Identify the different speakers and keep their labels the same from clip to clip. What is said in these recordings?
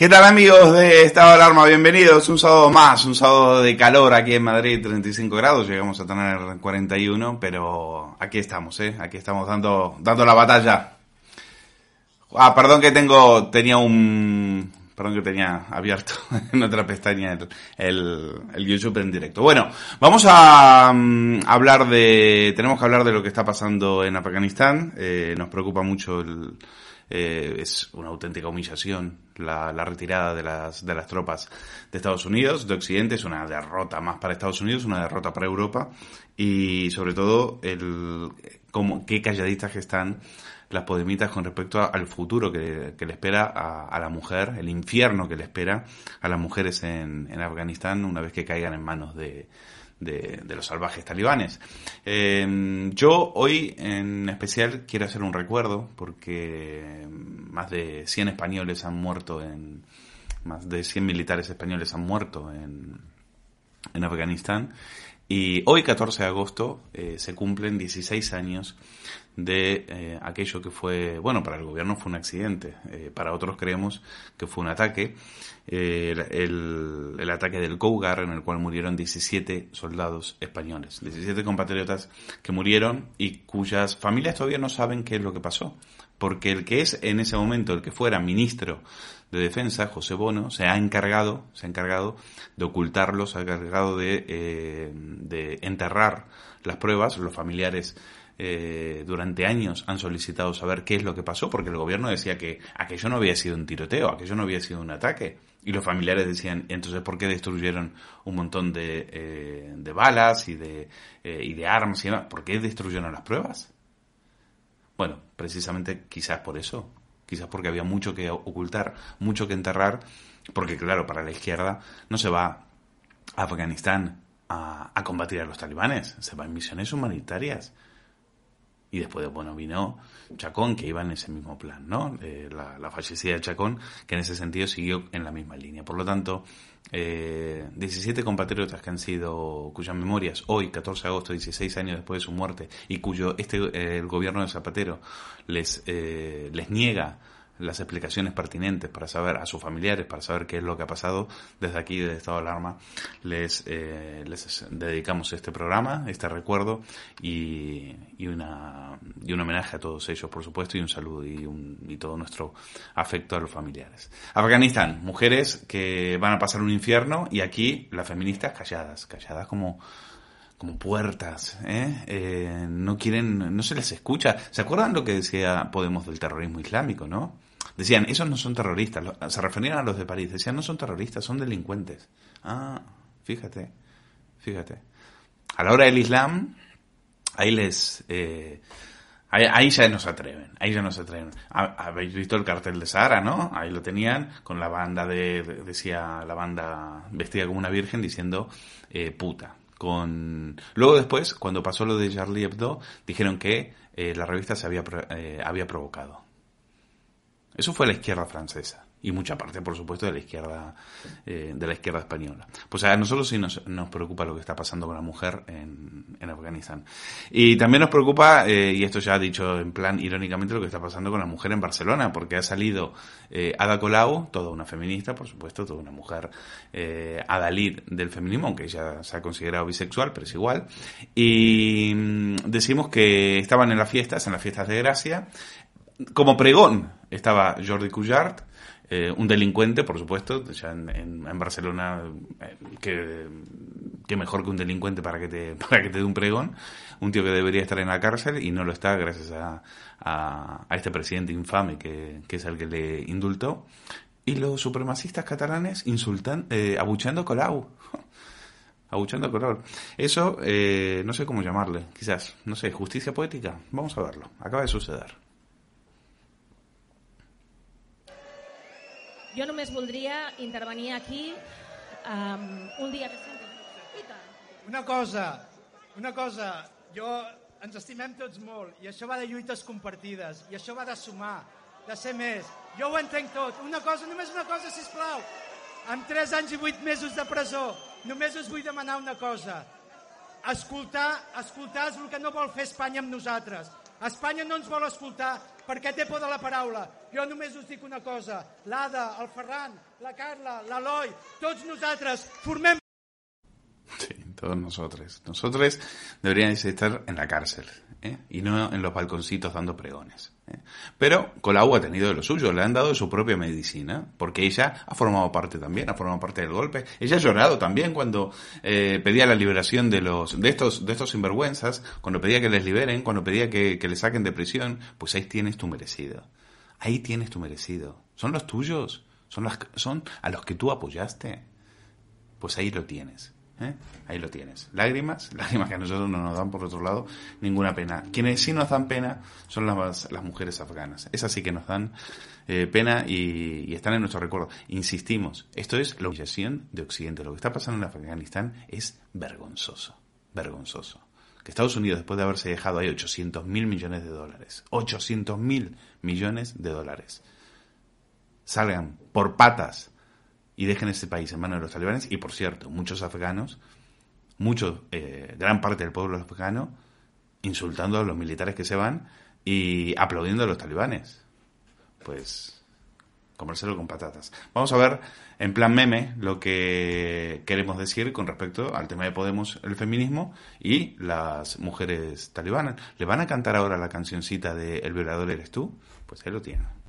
Speaker 1: ¿Qué tal amigos de Estado de Alarma? Bienvenidos. Un sábado más, un sábado de calor aquí en Madrid, 35 grados. Llegamos a tener 41, pero aquí estamos, ¿eh? Aquí estamos dando, dando la batalla. Ah, perdón que tengo, tenía un, perdón que tenía abierto en otra pestaña el, el, YouTube en directo. Bueno, vamos a mm, hablar de, tenemos que hablar de lo que está pasando en Afganistán. Eh, nos preocupa mucho el, eh, es una auténtica humillación la, retirada de las, de las tropas de Estados Unidos, de Occidente, es una derrota más para Estados Unidos, una derrota para Europa. Y sobre todo el como qué calladitas que están las podemitas con respecto al futuro que, le espera a, la mujer, el infierno que le espera a las mujeres en, en Afganistán una vez que caigan en manos de, de, los salvajes talibanes. Em, yo hoy en especial quiero hacer un recuerdo porque más de 100 españoles han muerto en... más de 100 militares españoles han muerto en, en Afganistán Y hoy, 14 de agosto, eh, se cumplen 16 años de eh, aquello que fue, bueno, para el gobierno fue un accidente, eh, para otros creemos que fue un ataque, el, el, ataque del Cougar en el cual murieron 17 soldados españoles, 17 compatriotas que murieron y cuyas familias todavía no saben qué es lo que pasó, porque el que es en ese momento, el que fuera ministro de Defensa, José Bono, se ha encargado, se ha encargado de ocultarlos, se ha encargado de, eh, de enterrar las pruebas, los familiares eh, durante años han solicitado saber qué es lo que pasó, porque el gobierno decía que aquello no había sido un tiroteo, aquello no había sido un ataque. Y los familiares decían, entonces, ¿por qué destruyeron un montón de, eh, de balas y de, y de armas y demás? ¿Por qué destruyeron las pruebas? Bueno, precisamente quizás por eso, quizás porque había mucho que ocultar, mucho que enterrar, porque claro, para la izquierda no se va a Afganistán a, combatir a los talibanes, se va en misiones humanitarias. Y después, bueno, vino Chacón, que iba en ese mismo plan, ¿no? Eh, la, la, fallecida de Chacón, que en ese sentido siguió en la misma línea. Por lo tanto, eh, 17 compatriotas que han sido, cuyas memorias hoy, 14 de agosto, 16 años después de su muerte, y cuyo este eh, el gobierno de Zapatero les, eh, les niega las explicaciones pertinentes para saber a sus familiares, para saber qué es lo que ha pasado, desde aquí, desde Estado de Alarma, les, eh, les dedicamos este programa, este recuerdo y, y, una, y un homenaje a todos ellos, por supuesto, y un saludo y, un, y todo nuestro afecto a los familiares. Afganistán, mujeres que van a pasar un infierno y aquí las feministas calladas, calladas como como puertas, ¿eh? ¿eh? no quieren, no se les escucha. ¿Se acuerdan lo que decía Podemos del terrorismo islámico, no? Decían, esos no son terroristas, se referían a los de París, decían, no son terroristas, son delincuentes. Ah, fíjate, fíjate. A la hora del Islam, ahí les... Eh, ahí, ya no se atreven, ahí ya no se atreven. Habéis visto el cartel de Sahara, ¿no? Ahí lo tenían con la banda de, decía la banda vestida como una virgen diciendo eh, puta. Con... Luego después, cuando pasó lo de Charlie Hebdo, dijeron que eh, la revista se había, había provocado. Eso fue la izquierda francesa y mucha parte, por supuesto, de la izquierda eh, de la izquierda española. Pues a nosotros sí nos, nos preocupa lo que está pasando con la mujer en, en Afganistán. Y también nos preocupa, eh, y esto ya ha dicho en plan irónicamente, lo que está pasando con la mujer en Barcelona, porque ha salido eh, Ada Colau, toda una feminista, por supuesto, toda una mujer eh, adalid del feminismo, aunque ella se ha considerado bisexual, pero es igual. Y mm, decimos que estaban en las fiestas, en las fiestas de Gracia, como pregón estaba Jordi Cuyart, eh, un delincuente, por supuesto, ya en, Barcelona, eh, que, mejor que un delincuente para que, te, para que te dé un pregón, un tío que debería estar en la cárcel y no lo está gracias a, a, este presidente infame que, que, es el que le indultó. Y los supremacistas catalanes insultan, eh, abucheando a Colau. abuchando a Colau. Eso, eh, no sé cómo llamarle, quizás, no sé, justicia poética. Vamos a verlo. Acaba de suceder.
Speaker 2: Jo només voldria intervenir aquí um, un dia recent.
Speaker 3: Una cosa, una cosa, jo ens estimem tots molt i això va de lluites compartides i això va de sumar, de ser més. Jo ho entenc tot. Una cosa, només una cosa, si plau. Amb 3 anys i 8 mesos de presó, només us vull demanar una cosa. Escoltar, escoltar és el que no vol fer Espanya amb nosaltres. Espanya no ens vol escoltar perquè té por de la paraula. Jo només us dic una cosa, l'Ada, el Ferran, la Carla, l'Eloi, tots nosaltres formem...
Speaker 1: Sí, todos nosotros. Nosotros deberíamos estar en la cárcel ¿eh? y no en los balconcitos dando pregones. ¿eh? Pero Colau ha tenido de lo suyo, le han dado su propia medicina, porque ella ha formado parte también, ha formado parte del golpe. Ella ha llorado también cuando eh, pedía la liberación de los de estos de estos sinvergüenzas, cuando pedía que les liberen, cuando pedía que, que les saquen de prisión, pues ahí tienes tu merecido. Ahí tienes tu merecido. Son los tuyos, son las son a los que tú apoyaste. Pues ahí lo tienes. ¿Eh? Ahí lo tienes. Lágrimas, lágrimas que a nosotros no nos dan por otro lado ninguna pena. Quienes sí nos dan pena son las, mujeres afganas. Esas sí que nos dan eh, pena y, y, están en nuestro recuerdo. Insistimos, esto es la humillación de Occidente. Lo que está pasando en Afganistán es vergonzoso. Vergonzoso. Que Estados Unidos, después de haberse dejado ahí 800 mil millones de dólares, 800 mil millones de dólares, salgan por patas y dejen ese país en manos de los talibanes. Y por cierto, muchos afganos, mucho, eh, gran parte del pueblo afgano insultando a los militares que se van y aplaudiendo a los talibanes. Pues comérselo con patatas. Vamos a ver en plan meme lo que queremos decir con respecto al tema de Podemos, el feminismo y las mujeres talibanas. ¿Le van a cantar ahora la cancioncita de El violador eres tú? Pues ahí lo tienen.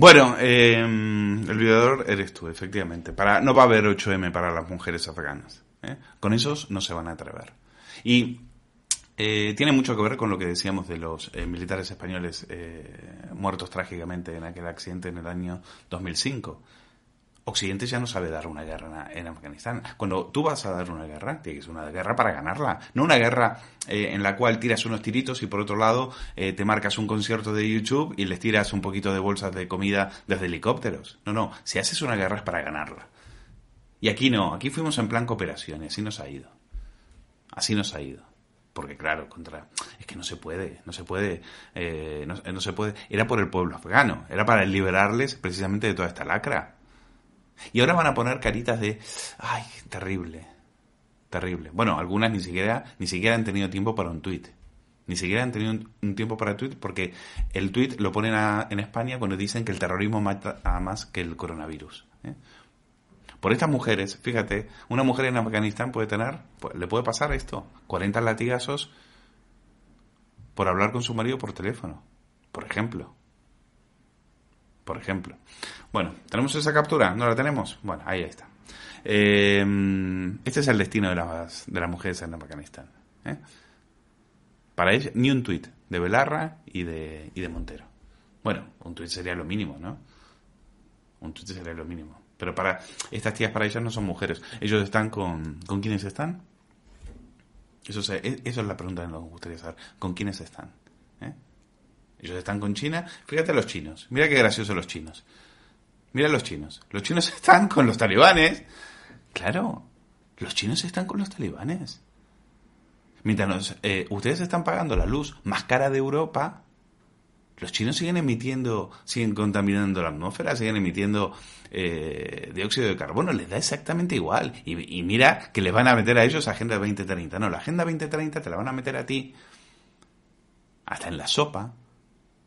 Speaker 1: Bueno, eh, el violador eres tú, efectivamente. Para, no va a haber 8M para las mujeres afganas. ¿eh? Con esos no se van a atrever. Y eh, tiene mucho que ver con lo que decíamos de los eh, militares españoles eh, muertos trágicamente en aquel accidente en el año 2005. Occidente ya no sabe dar una guerra en Afganistán. Cuando tú vas a dar una guerra, tiene que ser una guerra para ganarla. No una guerra eh, en la cual tiras unos tiritos y por otro lado eh, te marcas un concierto de YouTube y les tiras un poquito de bolsas de comida desde helicópteros. No, no. Si haces una guerra es para ganarla. Y aquí no. Aquí fuimos en plan cooperación y así nos ha ido. Así nos ha ido. Porque claro, contra es que no se puede, no se puede, eh, no, no se puede. Era por el pueblo afgano, era para liberarles precisamente de toda esta lacra. Y ahora van a poner caritas de, ay, terrible, terrible. Bueno, algunas ni siquiera, ni siquiera han tenido tiempo para un tuit. Ni siquiera han tenido un, tiempo para tuit porque el tuit lo ponen a- en España cuando dicen que el terrorismo mata a más que el coronavirus. ¿eh? Por estas mujeres, fíjate, una mujer en Afganistán puede tener, pues, le puede pasar esto, 40 latigazos por hablar con su marido por teléfono, por ejemplo. Por ejemplo. Bueno, ¿tenemos esa captura? ¿No la tenemos? Bueno, ahí está. Eh, este es el destino de las, de las mujeres en Afganistán. ¿eh? Para ellas, ni un tuit de Belarra y de, y de Montero. Bueno, un tuit sería lo mínimo, ¿no? Un tuit sería lo mínimo. Pero para estas tías, para ellas no son mujeres. Ellos están con... ¿Con quiénes están? Eso, se- e- eso es la pregunta que nos gustaría saber. ¿Con quiénes están? Ellos están con China. Fíjate los chinos. Mira qué graciosos los chinos. Mira los chinos. Los chinos están con los talibanes. Claro, los chinos están con los talibanes. Mientras eh, ustedes están pagando la luz más cara de Europa, los chinos siguen emitiendo, siguen contaminando la atmósfera, siguen emitiendo eh, dióxido de carbono, les da exactamente igual. Y, y mira que les van a meter a ellos Agenda 2030. No, la Agenda 2030 te la van a meter a ti, hasta en la sopa,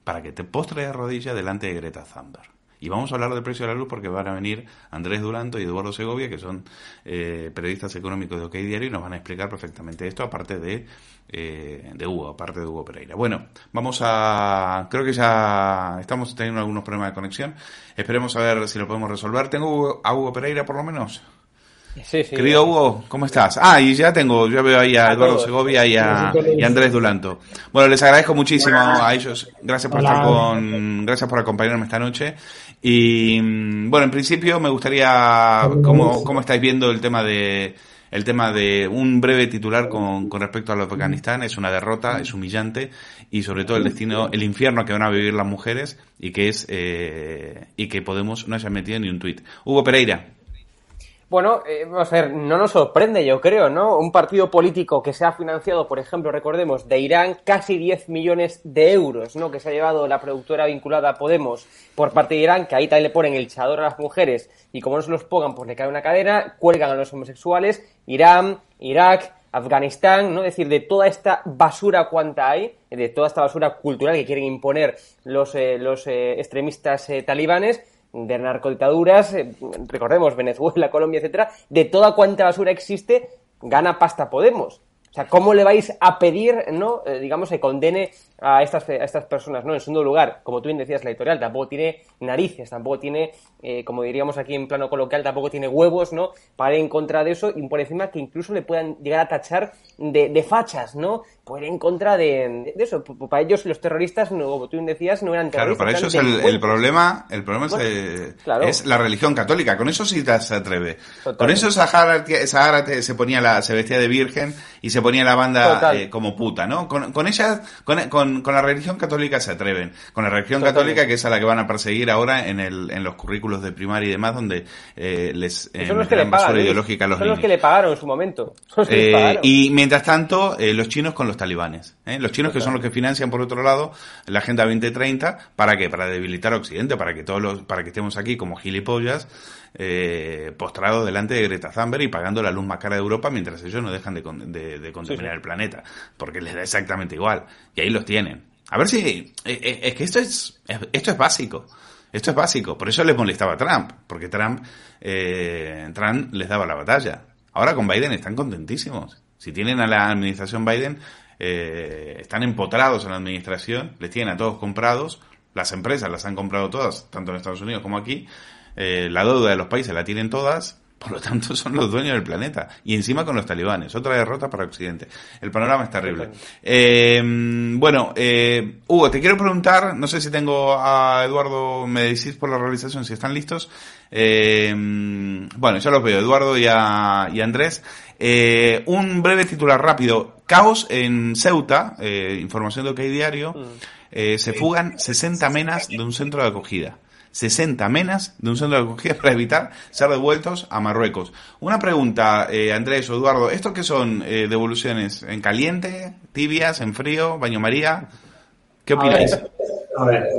Speaker 1: para que te postres de rodillas delante de Greta Thunberg. Y vamos a hablar del precio de la luz porque van a venir Andrés Duranto y Eduardo Segovia, que son eh, periodistas económicos de OK Diario, y nos van a explicar perfectamente esto, aparte de, eh, de Hugo, aparte de Hugo Pereira. Bueno, vamos a... Creo que ya estamos teniendo algunos problemas de conexión. Esperemos a ver si lo podemos resolver. ¿Tengo a Hugo Pereira por lo menos?
Speaker 4: Sí, sí.
Speaker 1: Querido Hugo, ¿cómo estás? Ah, y ya tengo, ya veo ahí a
Speaker 4: A
Speaker 1: Eduardo
Speaker 4: todos.
Speaker 1: Segovia y a, y Andrés Dulanto. Bueno, les agradezco muchísimo a ellos. Gracias por
Speaker 4: Hola.
Speaker 1: estar con, gracias por acompañarme esta noche. Y mm, bueno, en principio me gustaría, ¿cómo, cómo estáis viendo el tema de, el tema de un breve titular con, con respecto a lo de Afganistán? Es una derrota, es humillante y sobre todo el destino, el infierno que van a vivir las mujeres y que es, eh, y que Podemos no haya metido ni un tuit. Hugo Pereira.
Speaker 4: Bueno, eh, vamos a ver, no nos sorprende, yo creo, ¿no? Un partido político que se ha financiado, por ejemplo, recordemos, de Irán, casi 10 millones de euros, ¿no? Que se ha llevado la productora vinculada a Podemos por parte de Irán, que ahí también le ponen el chador a las mujeres, y como no se los pongan, pues le cae una cadena, cuelgan a los homosexuales, Irán, Irak, Afganistán, ¿no? Es decir, de toda esta basura cuanta hay, de toda esta basura cultural que quieren imponer los, eh, los eh, extremistas eh, talibanes, de narcodictaduras, eh, recordemos Venezuela, Colombia, etcétera, de toda cuanta basura existe, gana pasta Podemos. O sea, ¿cómo le vais a pedir, no, eh, digamos, que condene a estas, a estas personas, ¿no? En segundo lugar, como tú bien decías, la editorial tampoco tiene narices, tampoco tiene, eh, como diríamos aquí en plano coloquial, tampoco tiene huevos, ¿no? Para ir en contra de eso y por encima que incluso le puedan llegar a tachar de, de fachas, ¿no? Por ir en contra de, de eso. Para ellos los terroristas, no, como tú bien decías, no eran
Speaker 1: Claro,
Speaker 4: terroristas.
Speaker 1: para ellos el, el problema, el problema es, eh,
Speaker 4: claro.
Speaker 1: es la religión católica. Con eso sí se atreve. Con eso Sahara, se ponía la, se vestía de virgen y se ponía la banda eh, como puta, ¿no? Con, con ella, con, con, con la religión católica se atreven. Con la religión
Speaker 4: Totalmente.
Speaker 1: católica que es a la que van a perseguir ahora en el, en los currículos de primaria y demás donde eh, les eh,
Speaker 4: Son los que le pagan.
Speaker 1: ideológica a los
Speaker 4: Son los que le pagaron en su momento.
Speaker 1: Eh, y mientras tanto, eh, los chinos con los talibanes. ¿eh? Los chinos que son los que financian, por otro lado, la Agenda 2030. ¿Para qué? Para debilitar a Occidente, para que todos los, para que estemos aquí como gilipollas, eh, postrados delante de Greta Thunberg y pagando la luz más cara de Europa mientras ellos no dejan de, con- de- de contaminar
Speaker 4: Sí,
Speaker 1: el planeta. Porque les da exactamente igual. Y ahí los tienen. A ver si, eh, eh, es que esto es, es- esto es básico. Esto es básico. Por eso les molestaba a Trump. Porque Trump, eh, Trump les daba la batalla. Ahora con Biden están contentísimos. Si tienen a la administración Biden, eh, están empotrados en la administración, les tienen a todos comprados, las empresas las han comprado todas, tanto en Estados Unidos como aquí, eh, la deuda de los países la tienen todas, por lo tanto son los dueños del planeta. Y encima con los talibanes, otra derrota para Occidente. El panorama es terrible. Eh, bueno, eh, Hugo, te quiero preguntar, no sé si tengo a Eduardo, me decís por la realización si están listos. Eh, bueno, ya los veo, Eduardo y a, y a Andrés. Eh, un breve titular rápido. Caos en Ceuta, eh, información de OK Diario. Eh, se fugan 60 menas de un centro de acogida. 60 menas de un centro de acogida para evitar ser devueltos a Marruecos. Una pregunta, eh, Andrés o Eduardo, ¿esto qué son eh, devoluciones? ¿En caliente, tibias, en frío, baño María? ¿Qué
Speaker 5: A ver,
Speaker 1: opináis?
Speaker 5: A ver,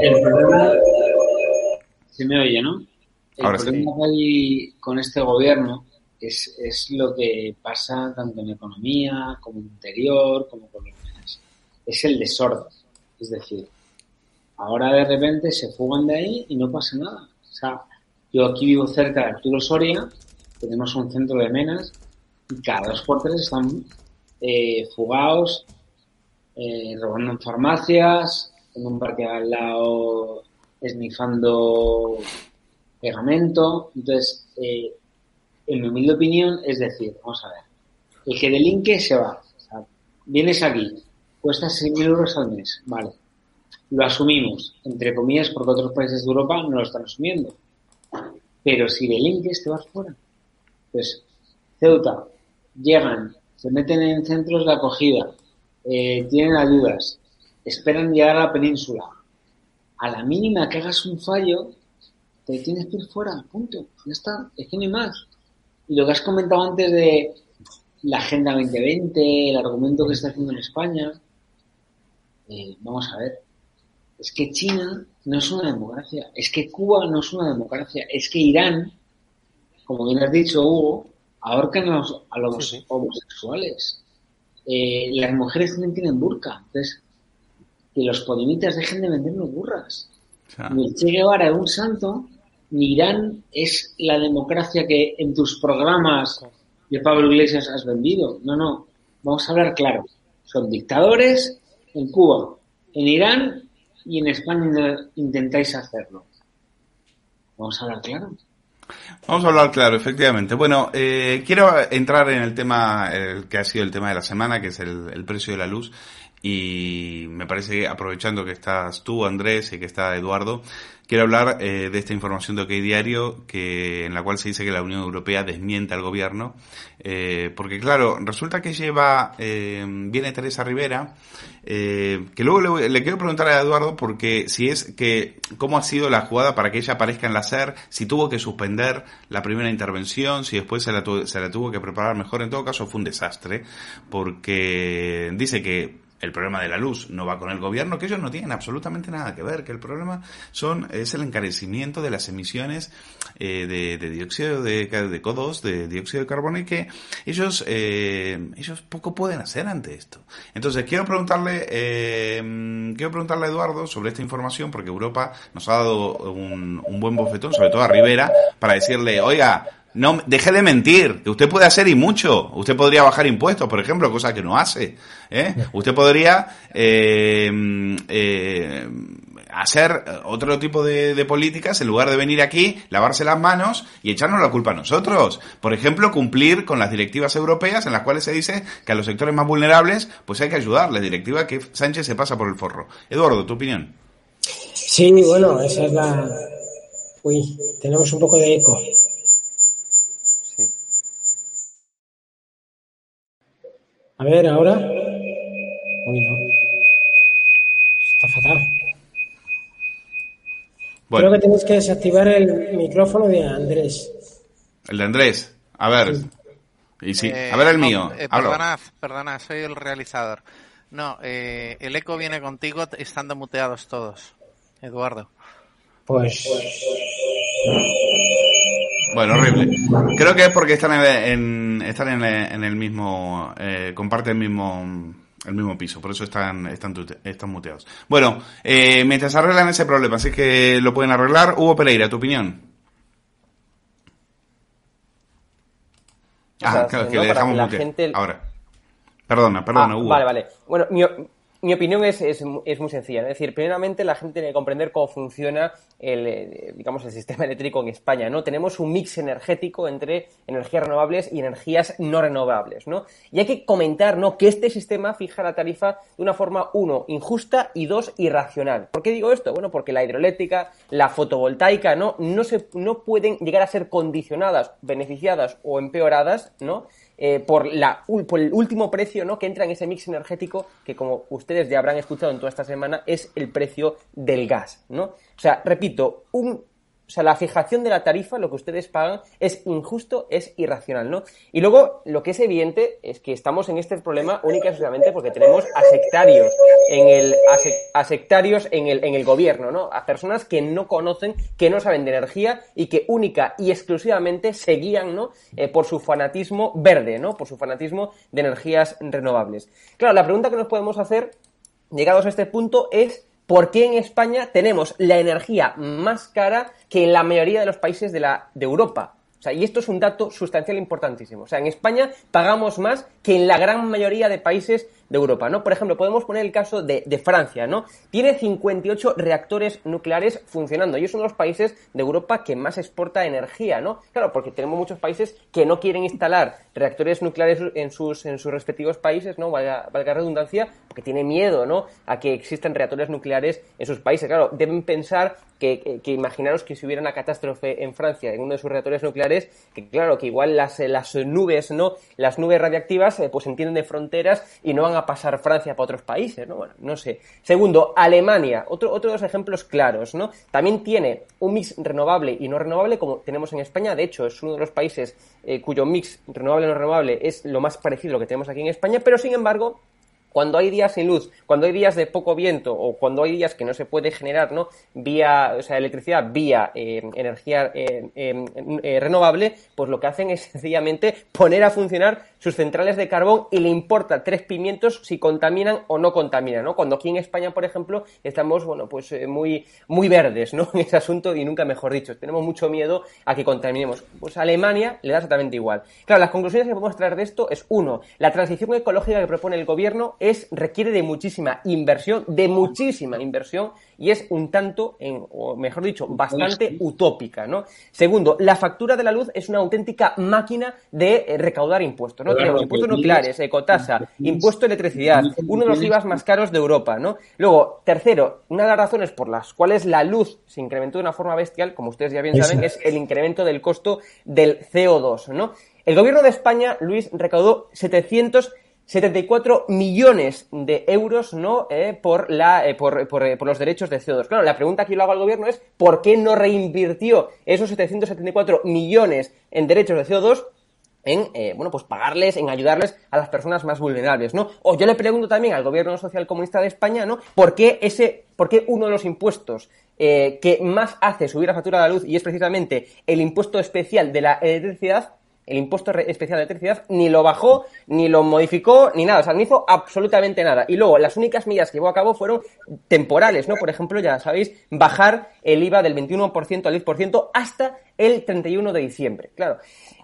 Speaker 5: el problema. Se me oye, ¿no? El
Speaker 1: Ahora sí.
Speaker 5: problema que hay con este gobierno es, es lo que pasa tanto en economía, como en interior, como con. Es el desorden. Es decir, ahora de repente se fugan de ahí y no pasa nada. O sea, yo aquí vivo cerca de Arturo Soria, tenemos un centro de menas y cada dos por tres están eh, fugados, eh, robando en farmacias, en un parque al lado esnifando pegamento. Entonces, eh, en mi humilde opinión, es decir, vamos a ver, el que delinque se va. O sea, vienes aquí, cuesta 6.000 euros al mes, vale. Lo asumimos, entre comillas, porque otros países de Europa no lo están asumiendo. Pero si delinques, te vas fuera. Pues, Ceuta, llegan, se meten en centros de acogida, eh, tienen ayudas, esperan llegar a la península. A la mínima que hagas un fallo, te tienes que ir fuera, punto. Ya está, es que no hay más. Y lo que has comentado antes de la Agenda 2020, el argumento que está haciendo en España, eh, vamos a ver, es que China no es una democracia, es que Cuba no es una democracia, es que Irán, como bien has dicho, Hugo, ahorcan a los, a los
Speaker 4: Sí, sí.
Speaker 5: homosexuales. Eh, las mujeres también tienen burka. Entonces, que los podemitas dejen de vendernos burras.
Speaker 1: Sea,
Speaker 5: Ni el Che Guevara es un santo, ni Irán es la democracia que en tus programas de Pablo Iglesias has vendido. No, no. Vamos a hablar claro. Son dictadores en Cuba, en Irán y en España intentáis hacerlo. Vamos a hablar claro.
Speaker 1: Vamos a hablar claro, efectivamente. Bueno, eh, quiero entrar en el tema, el que ha sido el tema de la semana, que es el, el precio de la luz. Y me parece que aprovechando que estás tú, Andrés, y que está Eduardo, quiero hablar eh, de esta información de OK Diario, que, en la cual se dice que la Unión Europea desmiente al gobierno. Eh, porque claro, resulta que lleva, eh, viene Teresa Rivera, eh, que luego le, quiero preguntar a Eduardo porque si es que, cómo ha sido la jugada para que ella aparezca en la SER, si tuvo que suspender la primera intervención, si después se la, se la tuvo que preparar mejor, en todo caso fue un desastre, porque dice que el problema de la luz no va con el gobierno, que ellos no tienen absolutamente nada que ver, que el problema son es el encarecimiento de las emisiones eh, de, dióxido de, de CO2, de dióxido de carbono y que ellos eh, ellos poco pueden hacer ante esto. Entonces quiero preguntarle eh, quiero preguntarle a Eduardo sobre esta información porque Europa nos ha dado un, un buen bofetón, sobre todo a Rivera, para decirle, oiga, No, deje de mentir, que usted puede hacer y mucho. Usted podría bajar impuestos, por ejemplo, cosa que no hace. ¿eh? Usted podría eh, eh, hacer otro tipo de, de, políticas en lugar de venir aquí, lavarse las manos y echarnos la culpa a nosotros. Por ejemplo, cumplir con las directivas europeas en las cuales se dice que a los sectores más vulnerables pues hay que ayudarles. Directiva que Sánchez se pasa por el forro. Eduardo, tu opinión.
Speaker 6: Sí, bueno, esa es la... Uy, tenemos un poco de eco. A ver, ahora. Uy, no. Está fatal. Bueno. Creo que tenéis que desactivar el micrófono de Andrés.
Speaker 1: El de Andrés. A ver. Sí. Y sí. Eh, a ver el no, mío.
Speaker 7: Eh, perdona, perdona, soy el realizador. No, eh, el eco viene contigo estando muteados todos, Eduardo.
Speaker 6: Pues.
Speaker 1: Bueno, horrible. Creo que es porque están en, en están en, en, el mismo, eh, comparten el mismo, el mismo piso, por eso están, están, están muteados. Bueno, eh, mientras arreglan ese problema, así que lo pueden arreglar. Hugo Pereira, tu opinión. Ah, claro, que no, le dejamos mutear. Gente... Ahora. Perdona, perdona,
Speaker 4: ah,
Speaker 1: Hugo.
Speaker 4: Vale, vale. Bueno, mi, mi opinión es, es, es, muy sencilla. Es decir, primeramente la gente tiene que comprender cómo funciona el, digamos, el sistema eléctrico en España, ¿no? Tenemos un mix energético entre energías renovables y energías no renovables, ¿no? Y hay que comentar, ¿no? Que este sistema fija la tarifa de una forma, uno, injusta y dos, irracional. ¿Por qué digo esto? Bueno, porque la hidroeléctrica, la fotovoltaica, ¿no? No, se, no pueden llegar a ser condicionadas, beneficiadas o empeoradas, ¿no? Eh, por, la, por el último precio ¿no? que entra en ese mix energético que, como ustedes ya habrán escuchado en toda esta semana, es el precio del gas. ¿no? O sea, repito, un o sea, la fijación de la tarifa, lo que ustedes pagan, es injusto, es irracional, ¿no? Y luego, lo que es evidente es que estamos en este problema única y exclusivamente porque tenemos a sectarios en el, a, sectarios en el, en el gobierno, ¿no? A personas que no conocen, que no saben de energía y que única y exclusivamente se guían, ¿no? Eh, por su fanatismo verde, ¿no? Por su fanatismo de energías renovables. Claro, la pregunta que nos podemos hacer, llegados a este punto, es ¿Por qué en España tenemos la energía más cara que en la mayoría de los países de, la, de Europa? O sea, y esto es un dato sustancial importantísimo. O sea, en España pagamos más que en la gran mayoría de países de Europa, ¿no? Por ejemplo, podemos poner el caso de, de, Francia, ¿no? Tiene 58 reactores nucleares funcionando y es uno de los países de Europa que más exporta energía, ¿no? Claro, porque tenemos muchos países que no quieren instalar reactores nucleares en sus, en sus respectivos países, ¿no? Valga, valga redundancia, porque tiene miedo, ¿no? A que existan reactores nucleares en sus países. Claro, deben pensar que, que, que, imaginaros que si hubiera una catástrofe en Francia en uno de sus reactores nucleares, que claro, que igual las, las nubes, ¿no? Las nubes radiactivas, eh, pues entienden de fronteras y no van a pasar Francia para otros países, ¿no? Bueno, no sé. Segundo, Alemania, otro, otro de los ejemplos claros, ¿no? También tiene un mix renovable y no renovable como tenemos en España, de hecho, es uno de los países eh, cuyo mix renovable no renovable es lo más parecido a lo que tenemos aquí en España, pero sin embargo, cuando hay días sin luz, cuando hay días de poco viento o cuando hay días que no se puede generar ¿no? vía, o sea, electricidad vía eh, energía eh, renovable, pues lo que hacen es sencillamente poner a funcionar sus centrales de carbón y le importa tres pimientos si contaminan o no contaminan, ¿no? Cuando aquí en España, por ejemplo, estamos, bueno, pues muy, muy verdes, ¿no? En ese asunto y nunca mejor dicho, tenemos mucho miedo a que contaminemos. Pues a Alemania le da exactamente igual. Claro, las conclusiones que podemos traer de esto es, uno, la transición ecológica que propone el gobierno es, requiere de muchísima inversión, de muchísima inversión, y es un tanto, en, o mejor dicho, bastante utópica, ¿no? Segundo, la factura de la luz es una auténtica máquina de eh, recaudar impuestos, ¿no? Tenemos impuestos nucleares, ecotasa, impuesto de electricidad, uno de los IVAs más caros de Europa, ¿no? Luego, tercero, una de las razones por las cuales la luz se incrementó de una forma bestial, como ustedes ya bien saben, es el incremento del costo del CO2, ¿no? El gobierno de España, Luis, recaudó 700 74 millones de euros ¿no? Eh, por, la, eh, por, por, eh, por, los derechos de CO2. Claro, la pregunta que yo hago al gobierno es ¿por qué no reinvirtió esos 774 millones en derechos de CO2 en, eh, bueno, pues pagarles, en ayudarles a las personas más vulnerables, ¿no? O yo le pregunto también al gobierno social comunista de España, ¿no? ¿Por qué ese, por qué uno de los impuestos eh, que más hace subir la factura de la luz y es precisamente el impuesto especial de la electricidad el impuesto especial de electricidad, ni lo bajó, ni lo modificó, ni nada. O sea, no hizo absolutamente nada. Y luego, las únicas medidas que llevó a cabo fueron temporales, ¿no? Por ejemplo, ya sabéis, bajar el IVA del 21% al 10% hasta el 31 de diciembre. Claro.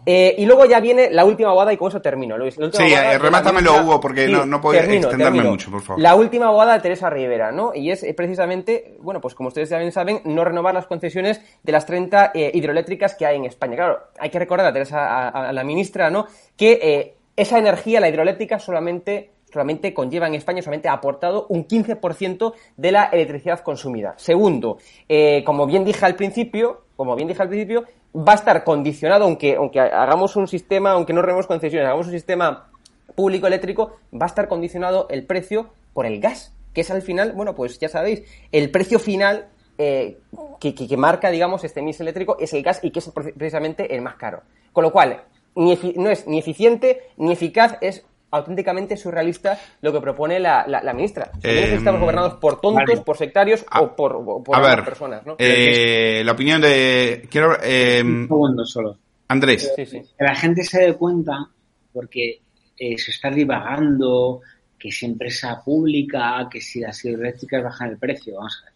Speaker 4: Eh, y luego ya viene la última abogada y con eso termino, Luis. La
Speaker 1: Sí,
Speaker 4: abogada
Speaker 1: eh,
Speaker 4: la
Speaker 1: remátamelo, Hugo, porque no- no puedo extenderme mucho, por favor.
Speaker 4: La última abogada de Teresa Rivera, ¿no? Y es eh, precisamente, bueno, pues como ustedes también saben, no renovar las concesiones de las 30 eh, hidroeléctricas que hay en España. Claro, hay que recordar a Teresa, a, a la ministra, ¿no? Que eh, esa energía, la hidroeléctrica, solamente solamente conlleva en España, solamente ha aportado un 15% de la electricidad consumida. Segundo, eh, como bien dije al principio, como bien dije al principio, va a estar condicionado, aunque, aunque hagamos un sistema, aunque no renovemos concesiones, hagamos un sistema público eléctrico, va a estar condicionado el precio por el gas, que es al final, bueno, pues ya sabéis, el precio final eh, que, que- marca, digamos, este mix eléctrico es el gas y que es pre- precisamente el más caro. Con lo cual, no es ni eficiente ni eficaz, es auténticamente surrealista lo que propone la, la- la ministra. O sea,
Speaker 1: Eh,
Speaker 4: estamos gobernados por tontos,
Speaker 5: vale.
Speaker 4: por sectarios o por, o por
Speaker 1: A
Speaker 4: ambas
Speaker 1: ver,
Speaker 4: personas, ¿no?
Speaker 1: eh, la opinión de... Quiero... eh,
Speaker 5: Un segundo solo.
Speaker 1: Andrés.
Speaker 4: Sí, sí.
Speaker 5: Que la gente se dé cuenta, porque eh, se está divagando, que si empresa pública, que si las hidroeléctricas bajan el precio. Vamos a ver.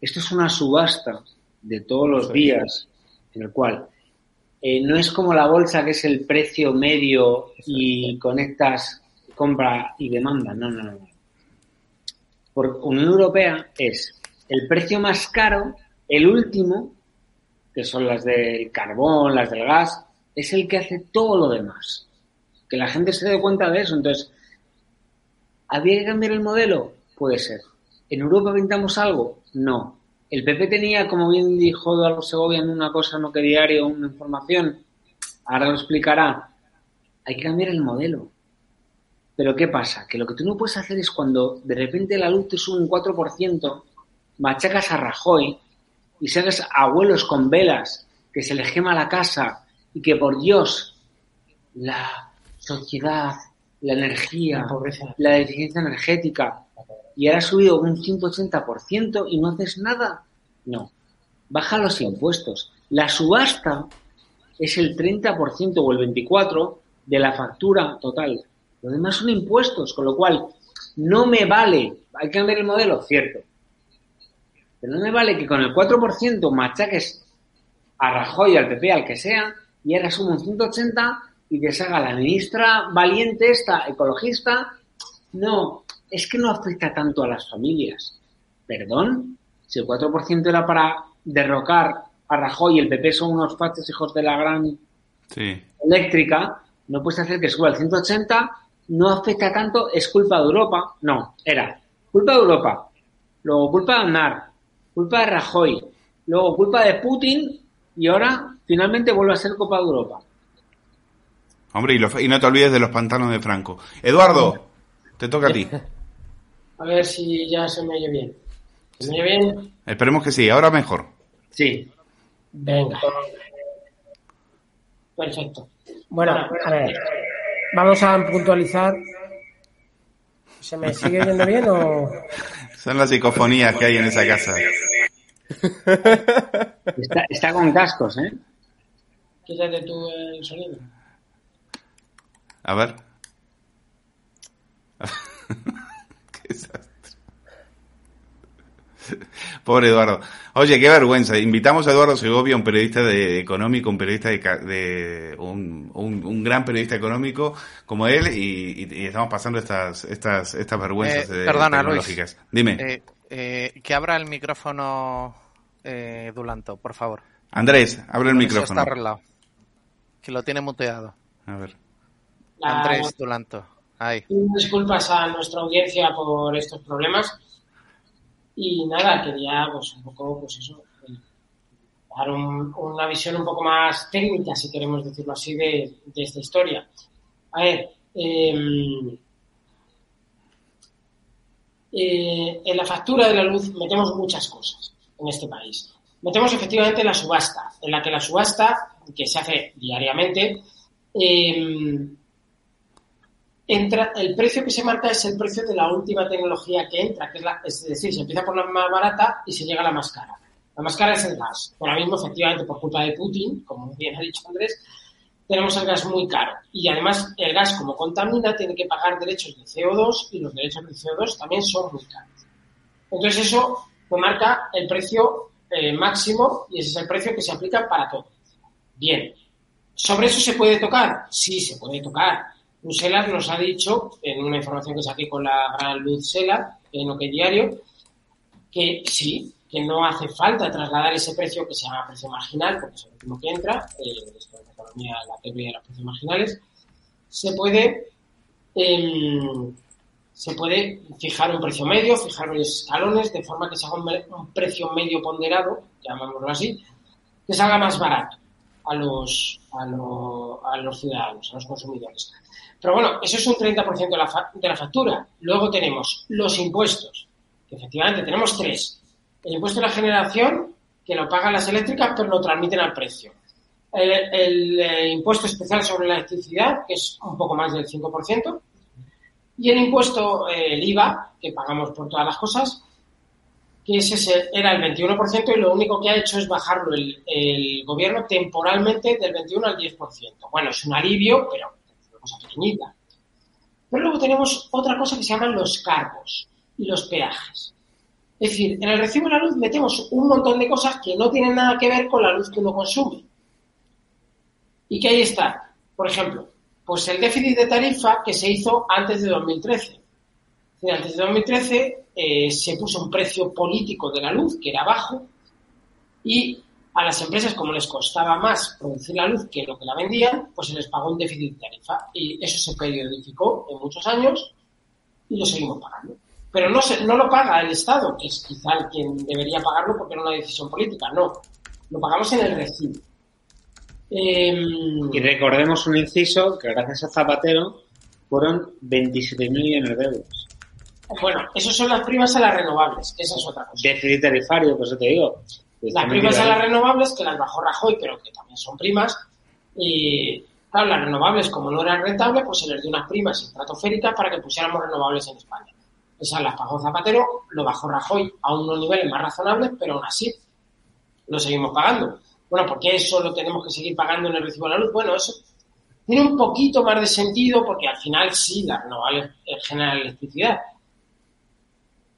Speaker 5: Esto es una subasta de todos los días, en el cual eh, no es como la bolsa que es el precio medio y conectas compra y demanda. No, no, no. Por Unión Europea es el precio más caro, el último, que son las del carbón, las del gas, es el que hace todo lo demás. Que la gente se dé cuenta de eso. Entonces, ¿había que cambiar el modelo? Puede ser. ¿En Europa pintamos algo? No. El PP tenía, como bien dijo Eduardo Segovia en una cosa no que diario, una información, ahora lo explicará, hay que cambiar el modelo. Pero ¿qué pasa? Que lo que tú no puedes hacer es cuando de repente la luz te sube un 4%, machacas a Rajoy y sales abuelos con velas, que se le gema la casa y que por Dios, la sociedad, la energía,
Speaker 6: La pobreza.
Speaker 5: la deficiencia energética, y ahora ha subido un 180% y no haces nada. No, baja los impuestos. La subasta es el 30% o el 24% de la factura total. Lo demás son impuestos, con lo cual no me vale, hay que cambiar el modelo, cierto. Pero no me vale que con el 4% machaques a Rajoy, al PP, al que sea, y ahora suma un 180 y te salga la ministra valiente esta, ecologista. No, es que no afecta tanto a las familias. Perdón, si el 4% era para derrocar a Rajoy y el PP son unos fachos hijos de la gran
Speaker 1: Sí.
Speaker 5: eléctrica, no puedes hacer que suba el 180, no afecta tanto, es culpa de Europa. No, era culpa de Europa, luego culpa de Aznar, culpa de Rajoy, luego culpa de Putin y ahora finalmente vuelve a ser culpa de Europa.
Speaker 1: Hombre, y, lo- y no te olvides de los pantanos de Franco. Eduardo, te toca a ti.
Speaker 6: A ver si ya se me oye bien. ¿Se me oye bien?
Speaker 1: Esperemos que sí, ahora mejor.
Speaker 5: Sí,
Speaker 6: Venga. Perfecto. Bueno, a ver. Vamos a puntualizar. ¿Se me sigue oyendo bien o...?
Speaker 1: Son las psicofonías que hay en esa casa.
Speaker 5: está, está con cascos, ¿eh?
Speaker 6: Quítate tú el sonido.
Speaker 1: A ver. Qué desastre. Pobre Eduardo. Oye, qué vergüenza. Invitamos a Eduardo Segovia, un periodista de económico, un periodista de, ca- de un, un, un gran periodista económico como él, y, y- y estamos pasando estas estas estas vergüenzas
Speaker 7: Eh, Luis.
Speaker 1: Dime,
Speaker 7: Eh, eh, que abra el micrófono eh, Dulanto, por favor.
Speaker 1: Andrés, abre el micrófono.
Speaker 7: Está arreglado. Que lo tiene muteado.
Speaker 1: A ver.
Speaker 7: Andrés Dulanto. Ahí.
Speaker 6: Disculpas a nuestra audiencia por estos problemas. Y nada, quería pues un poco, pues eso, eh, dar un- una visión un poco más técnica, si queremos decirlo así, de, de esta historia. A ver, em, eh, en la factura de la luz metemos muchas cosas en este país. Metemos efectivamente la subasta, en la que la subasta, que se hace diariamente, em, el precio que se marca es el precio de la última tecnología que entra, que es, la, es decir, se empieza por la más barata y se llega a la más cara. La más cara es el gas. Ahora mismo, efectivamente, por culpa de Putin, como bien ha dicho Andrés, tenemos el gas muy caro. Y además el gas, como contamina, tiene que pagar derechos de CO2 y los derechos de CO2 también son muy caros. Entonces eso marca el precio eh, máximo y ese es el precio que se aplica para todo. Bien, ¿sobre eso se puede tocar? Sí, se puede tocar. Bruselas nos ha dicho, en una información que saqué con la gran Luz Sela, en OK Diario, que sí, que no hace falta trasladar ese precio que se llama precio marginal, porque es el último que entra, eh, esto es la economía, la teoría de los precios marginales, se puede, em, se puede fijar un precio medio, fijar varios escalones, de forma que se haga un, precio medio ponderado, llamémoslo así, que salga más barato a los, a, a los ciudadanos, a los consumidores. Pero bueno, eso es un 30% de la, de la factura. Luego tenemos los impuestos, que efectivamente tenemos tres. El impuesto de la generación, que lo pagan las eléctricas, pero lo transmiten al precio. El, eh, impuesto especial sobre la electricidad, que es un poco más del 5%. Y el impuesto, eh, el IVA, que pagamos por todas las cosas, que ese era el 21% y lo único que ha hecho es bajarlo el, gobierno temporalmente del 21 al 10%. Bueno, es un alivio, pero cosa pequeñita. Pero luego tenemos otra cosa que se llaman los cargos y los peajes. Es decir, en el recibo de la luz metemos un montón de cosas que no tienen nada que ver con la luz que uno consume. Y que ahí está. Por ejemplo, pues el déficit de tarifa que se hizo antes de 2013. Antes de 2013 eh, se puso un precio político de la luz que era bajo y a las empresas, como les costaba más producir la luz que lo que la vendían, pues se les pagó un déficit de tarifa. Y eso se periodificó en muchos años y lo seguimos pagando. Pero no, se, no lo paga el Estado, que es quizá el quien debería pagarlo porque era una decisión política. No, lo pagamos en el recibo.
Speaker 5: Em, y recordemos un inciso que gracias a Zapatero fueron 27.000 millones de euros.
Speaker 6: Bueno, eso son las primas a las renovables, esa es otra cosa.
Speaker 5: Déficit tarifario, por eso te digo.
Speaker 6: Las primas a las renovables, que las bajó Rajoy, pero que también son primas. Y claro, las renovables, como no eran rentables, pues se les dio unas primas estratosféricas para que pusiéramos renovables en España. Esas las pagó Zapatero, lo bajó Rajoy a unos niveles más razonables, pero aún así lo seguimos pagando. Bueno, ¿por qué eso lo tenemos que seguir pagando en el recibo de la luz? Bueno, eso tiene un poquito más de sentido porque al final sí, las renovables generan electricidad,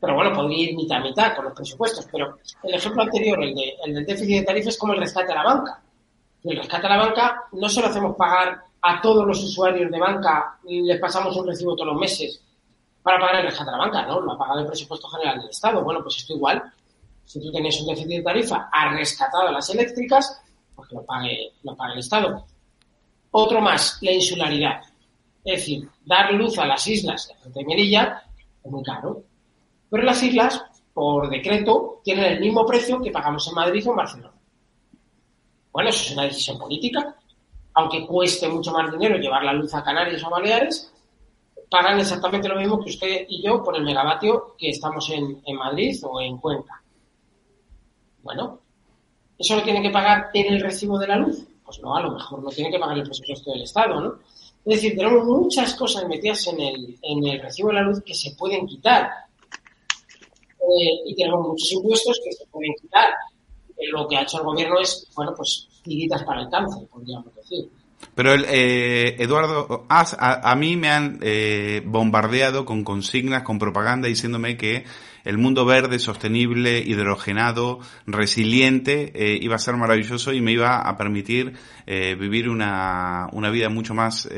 Speaker 6: pero bueno, podría ir mitad a mitad con los presupuestos. Pero el ejemplo anterior, el, de, el del déficit de tarifa, es como el rescate a la banca. El rescate a la banca no se lo hacemos pagar a todos los usuarios de banca, les pasamos un recibo todos los meses para pagar el rescate a la banca, ¿no? Lo ha pagado el presupuesto general del Estado. Bueno, pues esto igual. Si tú tienes un déficit de tarifa, has rescatado a las eléctricas, pues que lo pague, lo pague el Estado. Otro más, la insularidad. Es decir, dar luz a las islas de Melilla es muy caro. Pero las islas, por decreto, tienen el mismo precio que pagamos en Madrid o en Barcelona. Bueno, eso es una decisión política. Aunque cueste mucho más dinero llevar la luz a Canarias o Baleares, pagan exactamente lo mismo que usted y yo por el megavatio que estamos en, en Madrid o en Cuenca. Bueno, ¿eso lo tiene que pagar en el recibo de la luz? Pues no, a lo mejor no tiene que pagar el presupuesto del Estado, ¿no? Es decir, tenemos muchas cosas metidas en el, en el recibo de la luz que se pueden quitar eh, y tenemos muchos impuestos que se pueden quitar. Eh, lo que ha hecho el gobierno es, bueno, pues tiritas para el cáncer, podríamos decir.
Speaker 1: Pero, el, eh, Eduardo, a, a, mí me han bombardeado con consignas, con propaganda, diciéndome que el mundo verde, sostenible, hidrogenado, resiliente, iba a ser maravilloso y me iba a permitir vivir una, una vida mucho más,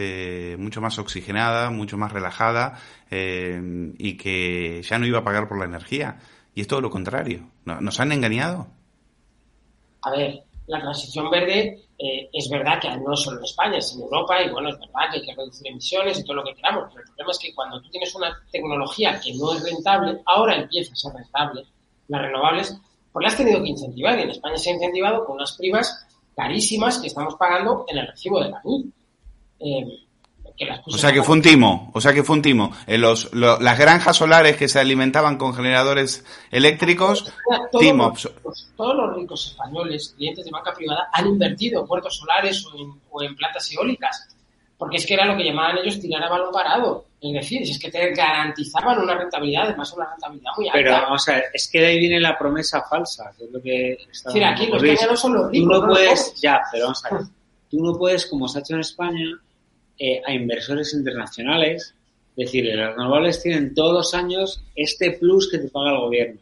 Speaker 1: mucho más oxigenada, mucho más relajada eh, y que ya no iba a pagar por la energía. Y es todo lo contrario. ¿Nos han engañado?
Speaker 6: A ver, la transición verde eh, es verdad que no solo en España, es en Europa y bueno, es verdad que hay que reducir emisiones y todo lo que queramos, pero el problema es que cuando tú tienes una tecnología que no es rentable, ahora empieza a ser rentable, las renovables, pues las has tenido que incentivar y en España se ha incentivado con unas primas carísimas que estamos pagando en el recibo de la luz. Eh,
Speaker 1: o sea que fue un timo, o sea que fue un timo. Los, las granjas solares que se alimentaban con generadores eléctricos,
Speaker 6: todos timo. Los, todos los ricos españoles, clientes de banca privada, han invertido en puertos solares o en, o en plantas eólicas. Porque es que era lo que llamaban ellos tirar a balón parado. Es decir, es que te garantizaban una rentabilidad, además una rentabilidad muy alta.
Speaker 5: Pero vamos a ver, es que de ahí viene la promesa falsa, que es lo que...
Speaker 6: Sí, aquí los cañanos son los ricos.
Speaker 5: Tú no, puedes, ya, pero vamos a ver tú no puedes, como se ha hecho en España, eh, a inversores internacionales, decirle, las renovables tienen todos los años este plus que te paga el gobierno.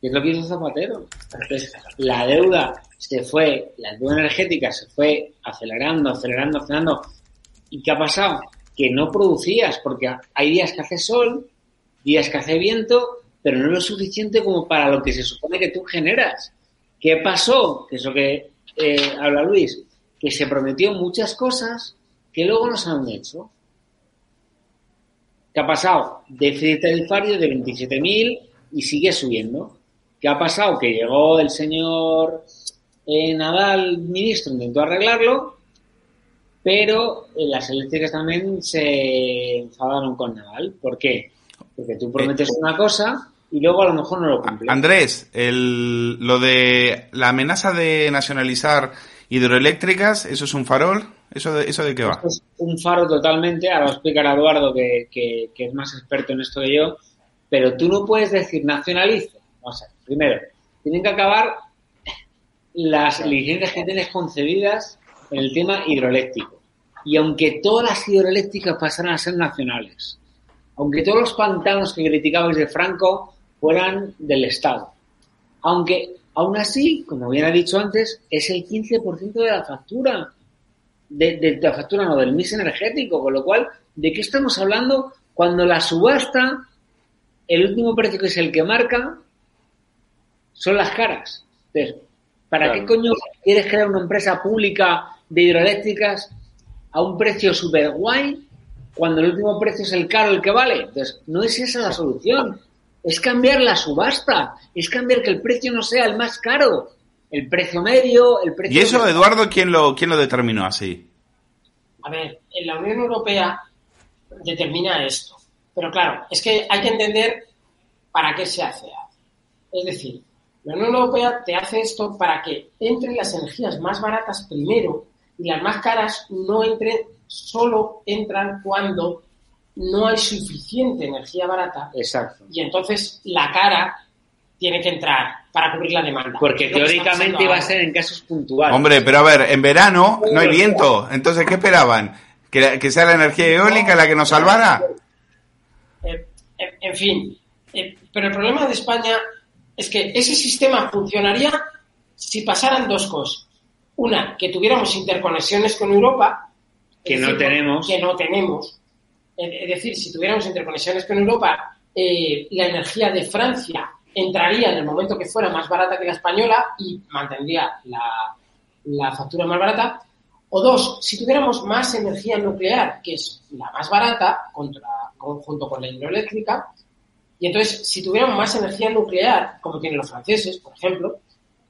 Speaker 5: Que es lo que hizo Zapatero. Entonces, la deuda se fue, la deuda energética se fue acelerando, acelerando, acelerando. ¿Y qué ha pasado? Que no producías, porque hay días que hace sol, días que hace viento, pero no es lo suficiente como para lo que se supone que tú generas. ¿Qué pasó? Que es lo que eh, habla Luis, que se prometió muchas cosas que luego no se han hecho. ¿Qué ha pasado? Déficit tarifario de 27.000 y sigue subiendo. ¿Qué ha pasado? Que llegó el señor eh, Nadal, ministro, intentó arreglarlo, pero eh, las eléctricas también se enfadaron con Nadal. ¿Por qué? Porque tú prometes una cosa y luego a lo mejor no lo cumples.
Speaker 1: Andrés, el, lo de la amenaza de nacionalizar hidroeléctricas, ¿eso es un farol? ¿Eso de, eso de qué va?
Speaker 5: Esto es un faro totalmente, ahora lo explicará Eduardo, que, que, que, es más experto en esto que yo, pero tú no puedes decir nacionalice. O sea, primero, tienen que acabar las licencias que tienes concebidas en el tema hidroeléctrico. Y aunque todas las hidroeléctricas pasaran a ser nacionales, aunque todos los pantanos que criticabais de Franco fueran del Estado, aunque aún así, como bien ha dicho antes, es el 15% de la factura, de, la factura no, del mix energético, con lo cual, ¿de qué estamos hablando cuando la subasta, el último precio que es el que marca, son las caras? Entonces, ¿para claro. qué coño quieres crear una empresa pública de hidroeléctricas a un precio super guay cuando el último precio es el caro el que vale? Entonces, no es esa la solución. Es cambiar la subasta, es cambiar que el precio no sea el más caro, el precio medio, el precio...
Speaker 1: ¿Y eso, Eduardo, quién lo, quién lo determinó así?
Speaker 6: A ver, en la Unión Europea determina esto. Pero claro, es que hay que entender para qué se hace. Es decir, la Unión Europea te hace esto para que entren las energías más baratas primero y las más caras no entren, solo entran cuando no hay suficiente energía barata.
Speaker 5: Exacto.
Speaker 6: Y entonces la cara tiene que entrar para cubrir la demanda.
Speaker 5: Porque teóricamente iba a ser en casos puntuales.
Speaker 1: Hombre, pero a ver, en verano no hay viento. Entonces, ¿qué esperaban? ¿Que, que sea la energía eólica la que nos salvara?
Speaker 6: Eh, eh, en fin, eh, pero el problema de España es que ese sistema funcionaría si pasaran dos cosas. Una, que tuviéramos interconexiones con Europa.
Speaker 5: Que no
Speaker 6: decir,
Speaker 5: tenemos.
Speaker 6: Que no tenemos. Es decir, si tuviéramos interconexiones con Europa, eh, la energía de Francia entraría en el momento que fuera más barata que la española y mantendría la, la factura más barata. O dos, si tuviéramos más energía nuclear, que es la más barata, contra, junto con la hidroeléctrica, y entonces, si tuviéramos más energía nuclear, como tienen los franceses, por ejemplo,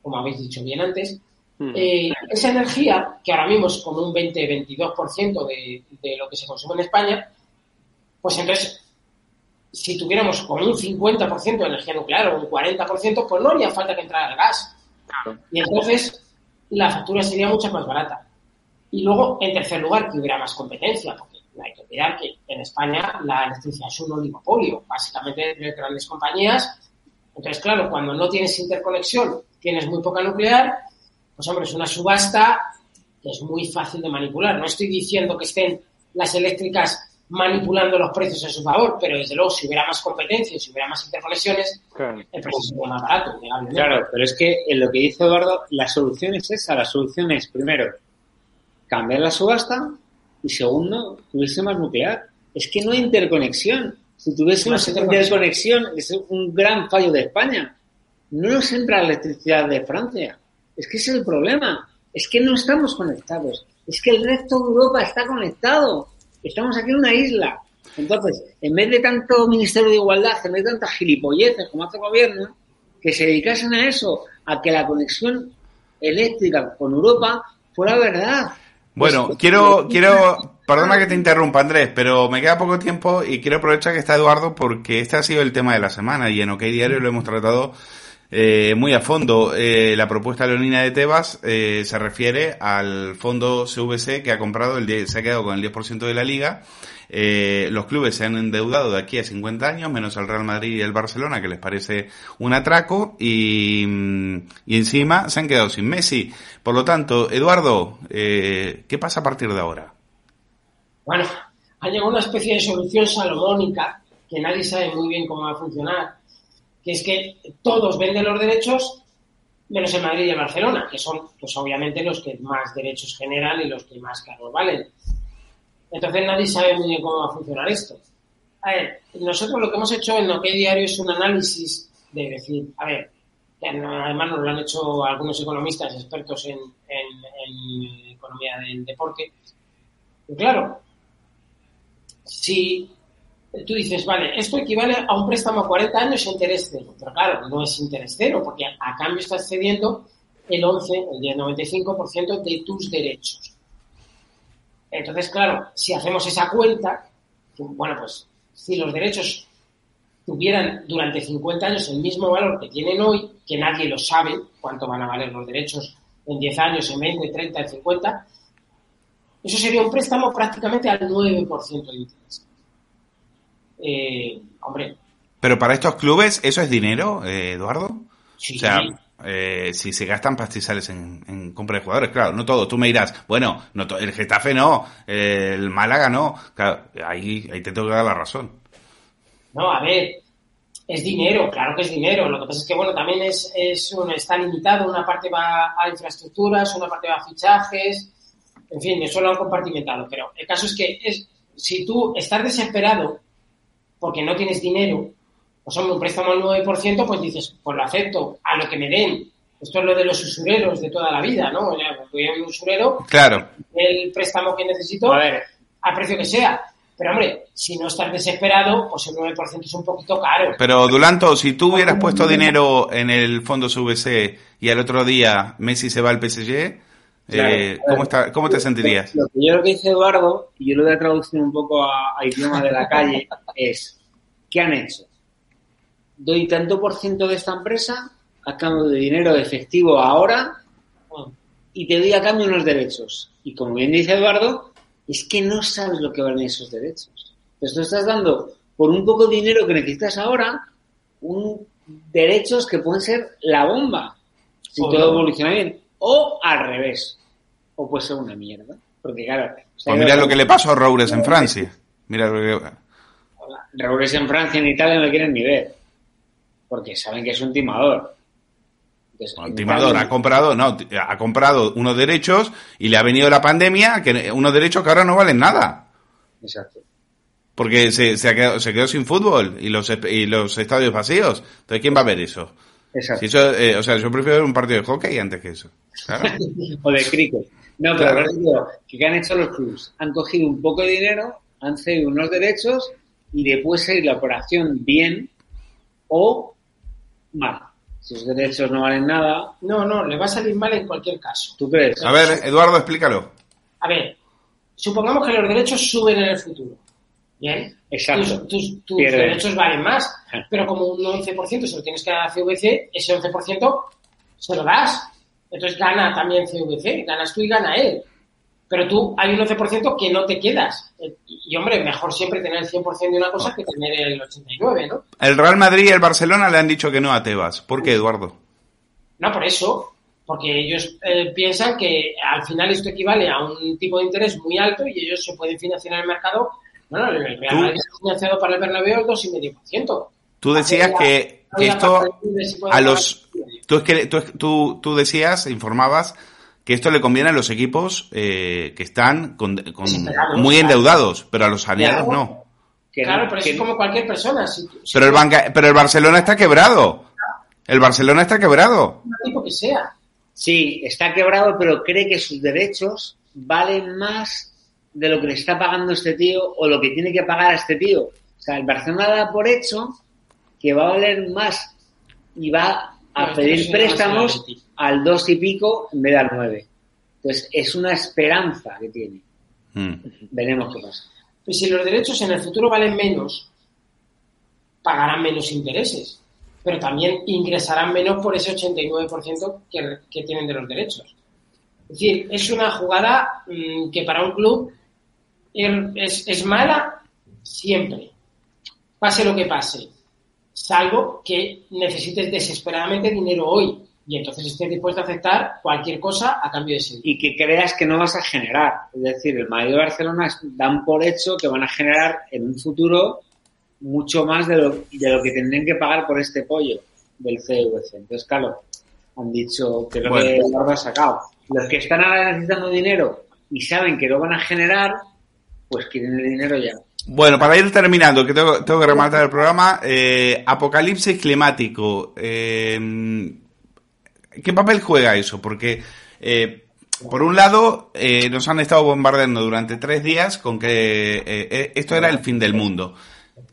Speaker 6: como habéis dicho bien antes, mm. eh, esa energía, que ahora mismo es como un 20-22% de, de lo que se consume en España, pues entonces, si tuviéramos como un 50% de energía nuclear o un 40%, pues no haría falta que entrara el gas. Y entonces la factura sería mucho más barata. Y luego, en tercer lugar, que hubiera más competencia, porque no hay que olvidar que en España la electricidad es un oligopolio, básicamente de grandes compañías. Entonces, claro, cuando no tienes interconexión, tienes muy poca nuclear, pues hombre, es una subasta que es muy fácil de manipular. No estoy diciendo que estén las eléctricas manipulando los precios a su favor, pero desde luego si hubiera más competencia, si hubiera más interconexiones, claro. el precio sería más barato.
Speaker 5: Claro, pero es que en lo que dice Eduardo, la solución es esa, la solución es, primero, cambiar la subasta y segundo, tuviese más nuclear. Es que no hay interconexión. Si tuviésemos interconexión, es un gran fallo de España. No nos entra la electricidad de Francia. Es que ese es el problema. Es que no estamos conectados. Es que el resto de Europa está conectado. Estamos aquí en una isla. Entonces, en vez de tanto Ministerio de Igualdad, en vez de tantas gilipolleces como hace el gobierno, que se dedicasen a eso, a que la conexión eléctrica con Europa fuera verdad.
Speaker 1: Bueno, pues, quiero, quiero, perdona que te interrumpa Andrés, pero me queda poco tiempo y quiero aprovechar que está Eduardo porque este ha sido el tema de la semana y en OK Diario lo hemos tratado eh, muy a fondo. Eh, la propuesta leonina de Tebas eh, se refiere al fondo CVC que ha comprado, el 10 se ha quedado con el 10% de la liga. Eh, los clubes se han endeudado de aquí a 50 años, menos el Real Madrid y el Barcelona, que les parece un atraco, y, mm, y encima se han quedado sin Messi. Por lo tanto, Eduardo, eh, ¿qué pasa a partir de ahora?
Speaker 6: Bueno, ha llegado una especie de solución salomónica que nadie sabe muy bien cómo va a funcionar, que es que todos venden los derechos menos el Madrid y el Barcelona, que son, pues obviamente, los que más derechos generan y los que más caros valen. Entonces nadie sabe muy bien cómo va a funcionar esto. A ver, nosotros lo que hemos hecho en OK Diario es un análisis de decir, a ver, además nos lo han hecho algunos economistas expertos en, en- en economía del deporte. Y claro, si tú dices, vale, esto equivale a un préstamo a 40 años a interés cero, pero claro, no es interés cero, porque a cambio estás cediendo el 11, el 10,95% de tus derechos. Entonces, claro, si hacemos esa cuenta, bueno, pues si los derechos tuvieran durante 50 años el mismo valor que tienen hoy, que nadie lo sabe cuánto van a valer los derechos en 10 años, en 20, 30, en 50, eso sería un préstamo prácticamente al 9% de interés. Eh, hombre,
Speaker 1: Pero para estos clubes, ¿eso es dinero, eh, Eduardo?
Speaker 6: sí,
Speaker 1: O sea, eh, si se gastan pastizales en, en compra de jugadores, claro, no todo. Tú me dirás, bueno, no el Getafe no, el Málaga no. Claro, ahí, ahí te tengo que dar la razón.
Speaker 6: No, a ver, es dinero, claro que es dinero. Lo que pasa es que, bueno, también es, es un- está limitado. Una parte va a infraestructuras, una parte va a fichajes. En fin, eso lo han compartimentado. Pero el caso es que es, si tú estás desesperado porque no tienes dinero, pues hombre, un préstamo al 9%, pues dices, pues lo acepto, a lo que me den. Esto es lo de los usureros de toda la vida, ¿no? O sea, voy a un usurero,
Speaker 1: Claro,
Speaker 6: el préstamo que necesito,
Speaker 4: A ver,
Speaker 6: a precio que sea. Pero hombre, si no estás desesperado, pues el 9% es un poquito caro.
Speaker 1: pero Dulanto, si tú hubieras puesto dinero en el fondo CVC y al otro día Messi se va al PSG, eh, ¿cómo, está, ¿cómo te sentirías?
Speaker 5: Lo que yo lo que dice Eduardo, y yo lo voy a traducir un poco a, a idioma de la calle, es ¿qué han hecho? Doy tanto por ciento de esta empresa a cambio de dinero efectivo ahora y te doy a cambio unos derechos. Y como bien dice Eduardo, es que no sabes lo que valen esos derechos. Entonces tú estás dando por un poco de dinero que necesitas ahora, un derechos que pueden ser la bomba, si todo
Speaker 6: no.
Speaker 5: evoluciona bien. O al revés. O puede ser una mierda. Porque claro, o sea,
Speaker 1: Pues mira lo que le pasó a Roures en Francia. Mira lo que...
Speaker 5: Raúl en Francia, en Italia no lo quieren ni ver. Porque saben que es un timador. Entonces,
Speaker 1: Bueno, timador ha comprado, no, ha comprado unos derechos y le ha venido la pandemia, que unos derechos que ahora no valen nada.
Speaker 5: Exacto.
Speaker 1: Porque se, se, ha quedado, se quedó sin fútbol y los, y los estadios vacíos. Entonces, ¿quién va a ver eso?
Speaker 5: Exacto.
Speaker 1: Si eso eh, o sea, yo prefiero ver un partido de hockey antes que eso. Claro.
Speaker 5: O de cricket. No, pero
Speaker 1: Claro.
Speaker 5: ejemplo, ¿qué han hecho los clubs? Han cogido un poco de dinero, han cedido unos derechos y después seguir la operación bien o mal. Si esos derechos no valen nada,
Speaker 6: No, no, le va a salir mal en cualquier caso.
Speaker 5: ¿tú crees?
Speaker 1: A ver, Eduardo, explícalo.
Speaker 6: A ver, supongamos que los derechos suben en el futuro. Bien.
Speaker 5: Exacto.
Speaker 6: Tus, tus- derechos valen más,
Speaker 5: Ja.
Speaker 6: pero como un 11% se lo tienes que dar a CVC, ese 11% se lo das. Entonces gana también CVC, ganas tú y gana él. Pero tú hay un 11% que no te quedas. Y, hombre, mejor siempre tener el 100% de una cosa que tener el 89%, ¿no?
Speaker 1: El Real Madrid y el Barcelona le han dicho que no a Tebas. ¿Por qué, Eduardo?
Speaker 6: No, por eso, porque ellos eh, piensan que al final esto equivale a un tipo de interés muy alto y ellos se pueden financiar en el mercado. Bueno, el Real financiado para el Bernabéu el 2,5%.
Speaker 1: Tú decías que, que esto a los... Tú, es que, tú, tú, tú decías, informabas, que esto le conviene a los equipos eh, que están con, con- muy endeudados, pero a los saneados no.
Speaker 6: Claro, pero eso es como cualquier persona. Si, si
Speaker 1: Pero el, banca, pero el Barcelona está quebrado. El Barcelona está quebrado.
Speaker 6: un tipo que sea.
Speaker 5: Sí, está quebrado, pero cree que sus derechos valen más de lo que le está pagando este tío o lo que tiene que pagar a este tío. O sea, el Barcelona da por hecho que va a valer más y va a pedir préstamos al dos y pico en vez de al nueve. Entonces, es una esperanza que tiene.
Speaker 1: Mm.
Speaker 5: Veremos qué pasa.
Speaker 6: Pues si los derechos en el futuro valen menos, pagarán menos intereses. pero también ingresarán menos por ese 89% que, que tienen de los derechos. Es decir, es una jugada mm, que para un club es, es mala siempre, pase lo que pase, salvo que necesites desesperadamente dinero hoy y entonces estés dispuesto a aceptar cualquier cosa a cambio de ese
Speaker 5: Y que creas que no vas a generar. Es decir, el Madrid y Barcelona dan por hecho que van a generar en un futuro mucho más de lo, de lo que tendrían que pagar por este pollo del CVC. Entonces, claro, han dicho que lo que lo ha sacado. Los que están ahora necesitando dinero y saben que lo van a generar, pues quieren el dinero ya.
Speaker 1: Bueno, para ir terminando, que tengo, tengo que rematar el programa, eh, apocalipsis climático. Eh, ¿Qué papel juega eso? Porque, eh, por un lado, eh, nos han estado bombardeando durante tres días con que eh, esto era el fin del mundo.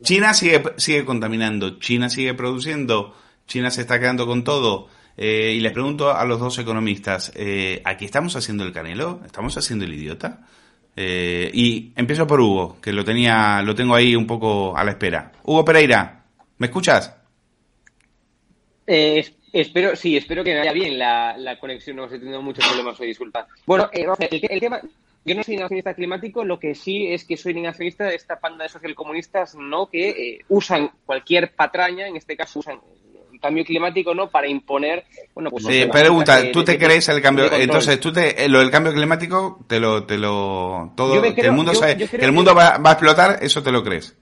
Speaker 1: China sigue, sigue contaminando, China sigue produciendo, China se está quedando con todo. Y les pregunto a los dos economistas, ¿aquí estamos haciendo el canelo? ¿Estamos haciendo el idiota? Eh, y empiezo por Hugo, que lo tenía, lo tengo ahí un poco a la espera. Hugo Pereira, ¿me escuchas?
Speaker 4: Eh, espero, sí, espero que vaya bien la, la conexión, no estoy teniendo muchos problemas hoy, disculpa. Bueno, eh, vamos a el, tema, yo no soy negacionista climático, lo que sí es que soy negacionista de esta panda de socialcomunistas, ¿no? Que eh, usan cualquier patraña, en este caso usan cambio climático, ¿no? Para imponer, bueno, pues...
Speaker 1: Sí, pregunta, ¿tú te crees el cambio? Entonces, ¿tú te, lo del cambio climático, te lo, te lo, todo, creo, que el mundo, yo, sabe, yo que el mundo va, va a explotar, eso te lo crees?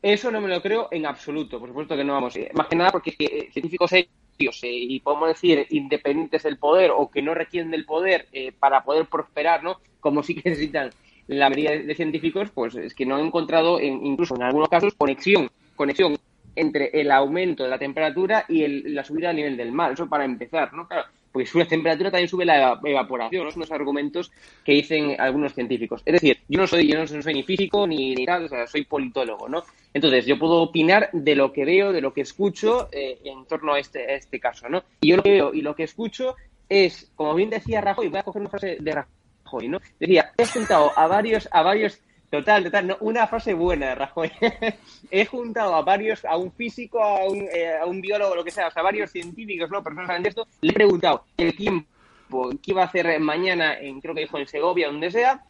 Speaker 4: Eso no me lo creo en absoluto, por supuesto que no vamos. Más que nada porque eh, científicos serios eh, y podemos decir independientes del poder o que no requieren del poder eh, para poder prosperar, ¿no? Como sí que necesitan la mayoría de, de científicos, pues es que no han encontrado, en, incluso en algunos casos, conexión, conexión entre el aumento de la temperatura y el, la subida del nivel del mar. Eso para empezar, ¿no? Claro, porque sube la temperatura también sube la evaporación, ¿no? son los argumentos que dicen algunos científicos. Es decir, yo no soy, yo no soy ni físico ni, tal, o sea, soy politólogo, ¿no? Entonces, yo puedo opinar de lo que veo, de lo que escucho eh, en torno a este, a este caso, ¿no? Y yo lo que veo y lo que escucho es, como bien decía Rajoy, voy a coger una frase de Rajoy, ¿no? Decía, he juntado a varios, a varios Total, total, no, una frase buena, Rajoy. He juntado a varios, a un físico, a un, eh, a un biólogo, lo que sea, o sea, varios científicos, ¿no? Personas esto, le he preguntado el tiempo que iba a hacer mañana, en, creo que dijo en Segovia, donde sea,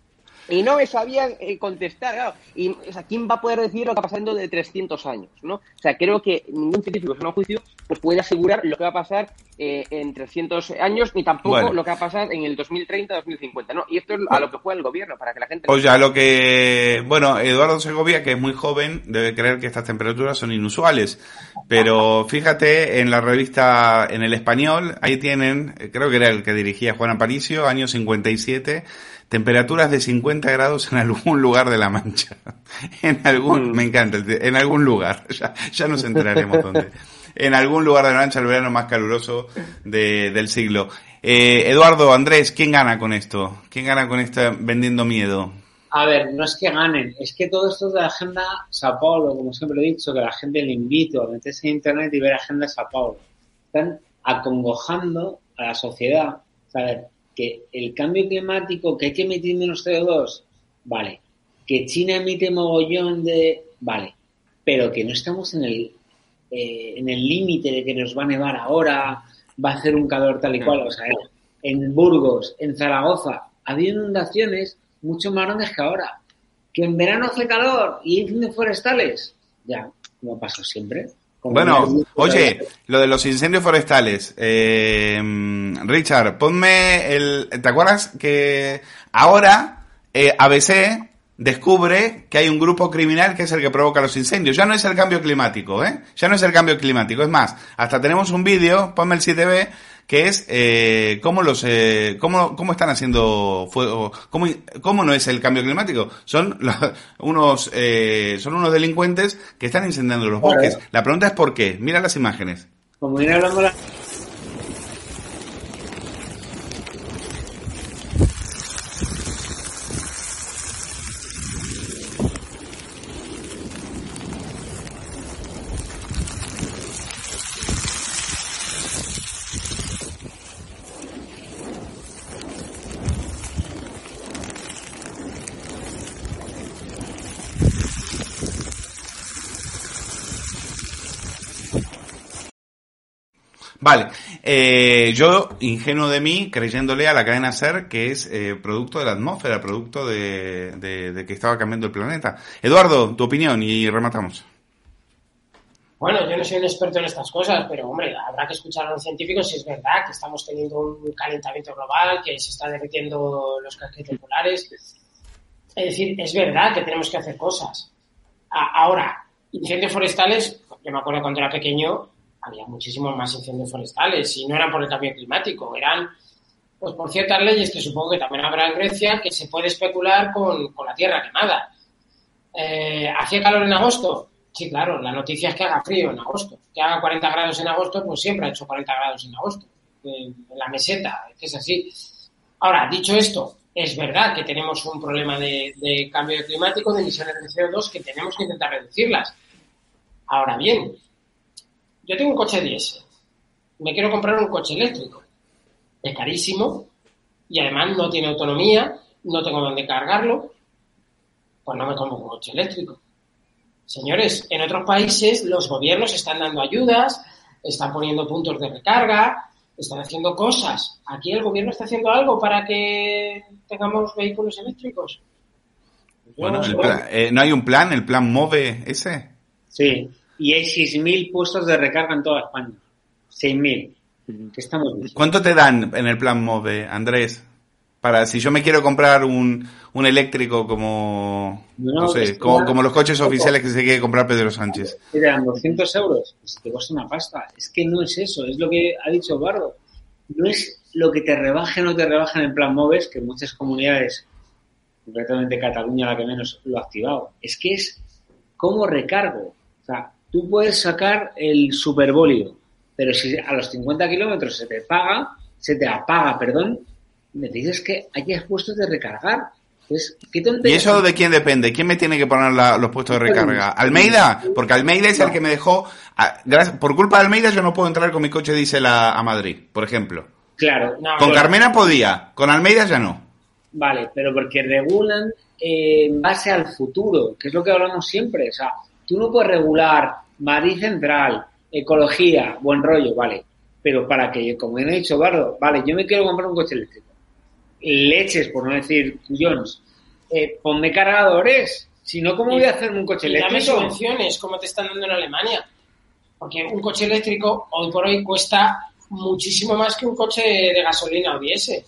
Speaker 4: y no me sabían eh, contestar, claro. Y, o sea, ¿quién va a poder decir lo que va pasando de 300 años, no? O sea, creo que ningún científico, en un juicio, pues puede asegurar lo que va a pasar eh, en 300 años, ni tampoco bueno. lo que va a pasar en el 2030-2050, ¿no? Y esto es a lo que juega el gobierno, para que la gente...
Speaker 1: Pues ya lo que... Bueno, Eduardo Segovia, que es muy joven, debe creer que estas temperaturas son inusuales. Pero fíjate, en la revista, en el español, ahí tienen, creo que era el que dirigía Juan Aparicio, año 57 temperaturas de 50 grados en algún lugar de la Mancha. en algún, me encanta, en algún lugar. Ya, ya nos enteraremos dónde. En algún lugar de la Mancha, el verano más caluroso de, del siglo. Eh, Eduardo, Andrés, ¿quién gana con esto? ¿Quién gana con esta vendiendo miedo?
Speaker 5: A ver, no es que ganen, es que todo esto es de la agenda Sao Paulo, como siempre he dicho, que la gente le invito a meterse en internet y ver agenda Sao Paulo. Están acongojando a la sociedad. O sea, que el cambio climático, que hay que emitir menos CO2, vale. Que China emite mogollón de, vale. Pero que no estamos en el eh, en el límite de que nos va a nevar ahora, va a hacer un calor tal y cual. O sea, en Burgos, en Zaragoza, había inundaciones mucho más grandes que ahora. Que en verano hace calor y hay incendios forestales. Ya, como pasó siempre.
Speaker 1: Bueno, oye, lo de los incendios forestales. Eh, Richard, ponme el... ¿Te acuerdas que ahora eh, ABC descubre que hay un grupo criminal que es el que provoca los incendios? Ya no es el cambio climático, ¿eh? Ya no es el cambio climático. Es más, hasta tenemos un vídeo, ponme el 7B, que es eh, cómo los eh, cómo, cómo están haciendo fuego cómo, cómo no es el cambio climático. Son los, unos eh, son unos delincuentes que están incendiando los bosques. La pregunta es por qué. Mira las imágenes.
Speaker 5: Como viene hablando la
Speaker 1: Vale, eh, yo, ingenuo de mí, creyéndole a la cadena SER que es eh, producto de la atmósfera, producto de, de, que estaba cambiando el planeta. Eduardo, tu opinión y rematamos.
Speaker 6: Bueno, yo no soy un experto en estas cosas, pero hombre, habrá que escuchar a los científicos si es verdad que estamos teniendo un calentamiento global, que se están derritiendo los casquetes polares. Es decir, es verdad que tenemos que hacer cosas. Ahora, incendios forestales, yo me acuerdo cuando era pequeño, había muchísimos más incendios forestales y no eran por el cambio climático, eran pues por ciertas leyes que supongo que también habrá en Grecia, que se puede especular con, con la tierra quemada. Eh, ¿Hacía calor en agosto? Sí, claro, la noticia es que haga frío en agosto. Que haga 40 grados en agosto, pues siempre ha hecho 40 grados en agosto. En, la meseta, es así. Ahora, dicho esto, es verdad que tenemos un problema de, de cambio climático, de emisiones de CO2, que tenemos que intentar reducirlas. Ahora bien, yo tengo un coche diésel. Me quiero comprar un coche eléctrico. Es carísimo y además no tiene autonomía, no tengo dónde cargarlo. Pues no me compro un coche eléctrico. Señores, en otros países los gobiernos están dando ayudas, están poniendo puntos de recarga, están haciendo cosas. Aquí el gobierno está haciendo algo para que tengamos vehículos eléctricos. Yo
Speaker 1: Bueno,
Speaker 6: no
Speaker 1: el plan- eh, ¿no hay un plan? ¿El plan MOVE ese?
Speaker 5: Sí, y hay 6.000 puestos de recarga en toda España. 6.000. ¿Qué estamos?
Speaker 1: ¿Cuánto te dan en el plan MOVE, Andrés? Para si yo me quiero comprar un, un eléctrico como,
Speaker 5: No,
Speaker 1: no, sé, como, los coches oficiales que se quiere comprar Pedro Sánchez.
Speaker 5: ¿Te dan 200 euros? Pues te cuesta una pasta. Es que no es eso, es lo que ha dicho Bardo. No es lo que te rebajen o no te rebajen en plan MOVES, que muchas comunidades, concretamente Cataluña la que menos lo ha activado. Es que es como recargo. O sea, tú puedes sacar el superbólio, pero si a los 50 kilómetros se te paga, se te apaga, perdón, me dices que hay puestos de recargar. Entonces, ¿qué
Speaker 1: ¿Y eso de quién depende? ¿Quién me tiene que poner la- los puestos de recarga? ¿Almeida? Porque Almeida es el que me dejó... a- gracias- por culpa de Almeida yo no puedo entrar con mi coche diésel a, a Madrid, por ejemplo.
Speaker 5: Claro.
Speaker 6: No,
Speaker 1: Con
Speaker 5: Bueno,
Speaker 1: Carmena podía, con Almeida ya no.
Speaker 5: Vale, pero porque regulan eh, en base al futuro, que es lo que hablamos siempre. O sea, tú no puedes regular Madrid Central, ecología, buen rollo, vale. Pero para que, como bien ha dicho Bardo, vale, yo me quiero comprar un coche eléctrico. Leches, por no decir Jones. Eh, ponme cargadores. Si no, ¿cómo voy a hacerme un coche
Speaker 6: Y dame
Speaker 5: eléctrico?
Speaker 6: subvenciones, como te están dando en Alemania. Porque un coche eléctrico hoy por hoy cuesta muchísimo más que un coche de gasolina o diésel.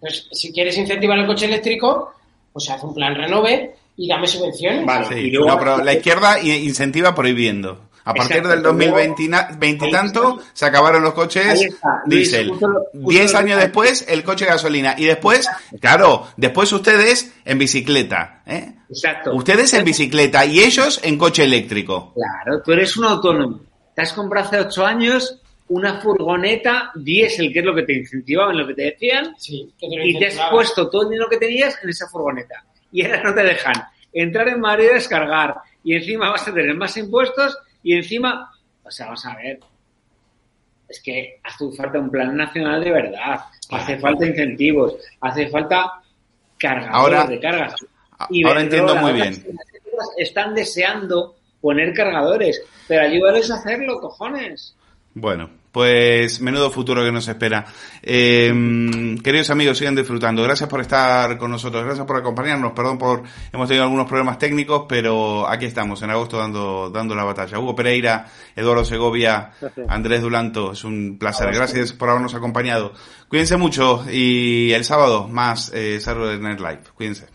Speaker 6: Pues si quieres incentivar el coche eléctrico, pues haz un plan renove y dame subvenciones.
Speaker 5: Vale.
Speaker 1: Sí,
Speaker 5: Y luego-
Speaker 1: no, pero la izquierda incentiva prohibiendo. A partir
Speaker 5: Exacto,
Speaker 1: del
Speaker 5: pero luego-
Speaker 1: 2020 y na- 20 y
Speaker 5: Ahí
Speaker 1: tanto se acabaron los coches diésel.
Speaker 5: justo lo- justo
Speaker 1: 10
Speaker 5: lo-
Speaker 1: años después el coche gasolina. Y después, claro, después ustedes en bicicleta. ¿eh?
Speaker 5: Exacto.
Speaker 1: Ustedes en bicicleta y ellos en coche eléctrico.
Speaker 5: Claro, tú eres un autónomo. Te has comprado hace ocho años una furgoneta diésel, que es lo que te incentivaban, lo que te decían,
Speaker 6: Sí, que te lo
Speaker 5: y te has puesto todo el dinero que tenías en esa furgoneta. Y ahora no te dejan entrar en Madrid a descargar. Y encima vas a tener más impuestos y encima, o sea, vamos a ver. Es que hace falta un plan nacional de verdad. Hace falta incentivos. Hace falta cargadores
Speaker 1: Ahora-
Speaker 5: de cargas. Y
Speaker 1: Ahora entiendo muy bien.
Speaker 5: Están deseando poner cargadores, pero ayúdales a hacerlo, cojones.
Speaker 1: Bueno, pues menudo futuro que nos espera. Eh, queridos amigos, sigan disfrutando. Gracias por estar con nosotros, gracias por acompañarnos. Perdón por hemos tenido algunos problemas técnicos, pero aquí estamos en agosto dando dando la batalla. Hugo Pereira, Eduardo Segovia, Andrés Dulanto, es un placer. Gracias por habernos acompañado. Cuídense mucho y el sábado más eh, Saturday Night Live. Cuídense.